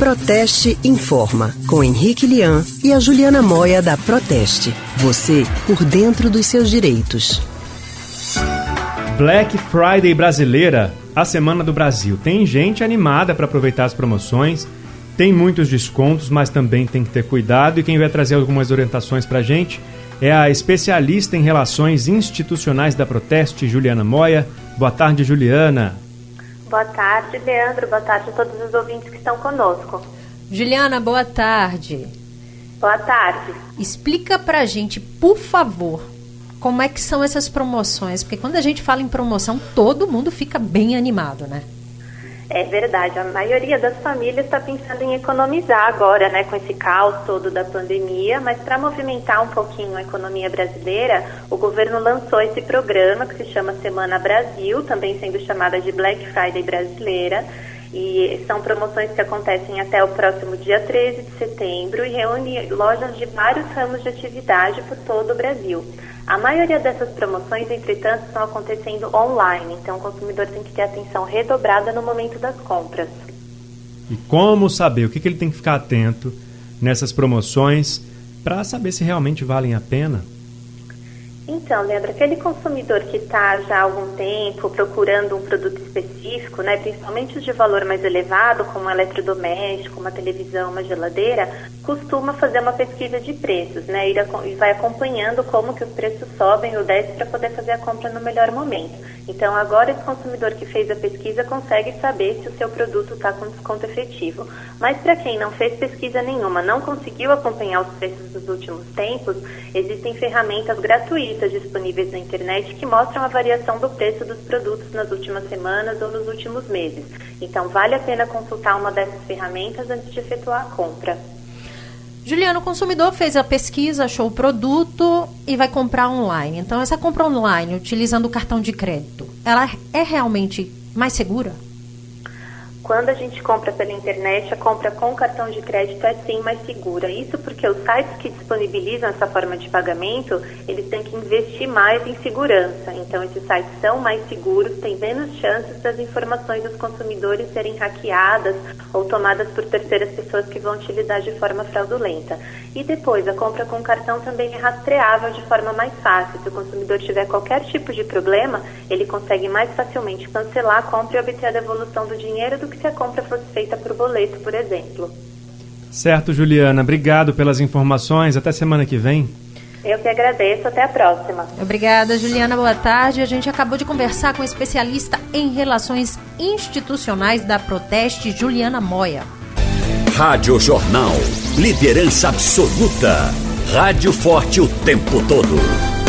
Proteste Informa, com Henrique Lian e a Juliana Moia da Proteste. Você por dentro dos seus direitos. Black Friday brasileira, a Semana do Brasil. Tem gente animada para aproveitar as promoções, tem muitos descontos, mas também tem que ter cuidado. E quem vai trazer algumas orientações para a gente é a especialista em relações institucionais da Proteste, Juliana Moia. Boa tarde, Juliana. Boa tarde, Leandro. Boa tarde a todos os ouvintes que estão conosco. Juliana, boa tarde. Boa tarde. Explica pra gente, por favor, como é que são essas promoções? Porque quando a gente fala em promoção, todo mundo fica bem animado, né? É verdade, a maioria das famílias está pensando em economizar agora, né, com esse caos todo da pandemia, mas para movimentar um pouquinho a economia brasileira, o governo lançou esse programa que se chama Semana Brasil, também sendo chamada de Black Friday Brasileira, e são promoções que acontecem até o próximo dia 13 de setembro e reúne lojas de vários ramos de atividade por todo o Brasil. A maioria dessas promoções, entretanto, estão acontecendo online, então o consumidor tem que ter atenção redobrada no momento das compras. E como saber? O que, que ele tem que ficar atento nessas promoções para saber se realmente valem a pena? Então, Leandro, aquele consumidor que está já há algum tempo procurando um produto específico, né, principalmente os de valor mais elevado, como um eletrodoméstico, uma televisão, uma geladeira, costuma fazer uma pesquisa de preços, né, e vai acompanhando como que os preços sobem ou descem para poder fazer a compra no melhor momento. Então, agora esse consumidor que fez a pesquisa consegue saber se o seu produto está com desconto efetivo. Mas para quem não fez pesquisa nenhuma, não conseguiu acompanhar os preços dos últimos tempos, existem ferramentas gratuitas disponíveis na internet que mostram a variação do preço dos produtos nas últimas semanas ou nos últimos meses. Então, vale a pena consultar uma dessas ferramentas antes de efetuar a compra. Juliano, o consumidor fez a pesquisa, achou o produto e vai comprar online. Então, essa compra online, utilizando o cartão de crédito, ela é realmente mais segura? Quando a gente compra pela internet, a compra com cartão de crédito é sim mais segura. Isso porque os sites que disponibilizam essa forma de pagamento, eles têm que investir mais em segurança. Então, esses sites são mais seguros, têm menos chances das informações dos consumidores serem hackeadas ou tomadas por terceiras pessoas que vão utilizar de forma fraudulenta. E depois, a compra com cartão também é rastreável de forma mais fácil. Se o consumidor tiver qualquer tipo de problema, ele consegue mais facilmente cancelar a compra e obter a devolução do dinheiro do que se a compra fosse feita por boleto, por exemplo. Certo, Juliana. Obrigado pelas informações. Até semana que vem. Eu que agradeço. Até a próxima. Obrigada, Juliana. Boa tarde. A gente acabou de conversar com a especialista em relações institucionais da Proteste, Juliana Moia. Rádio Jornal. Liderança absoluta. Rádio forte o tempo todo.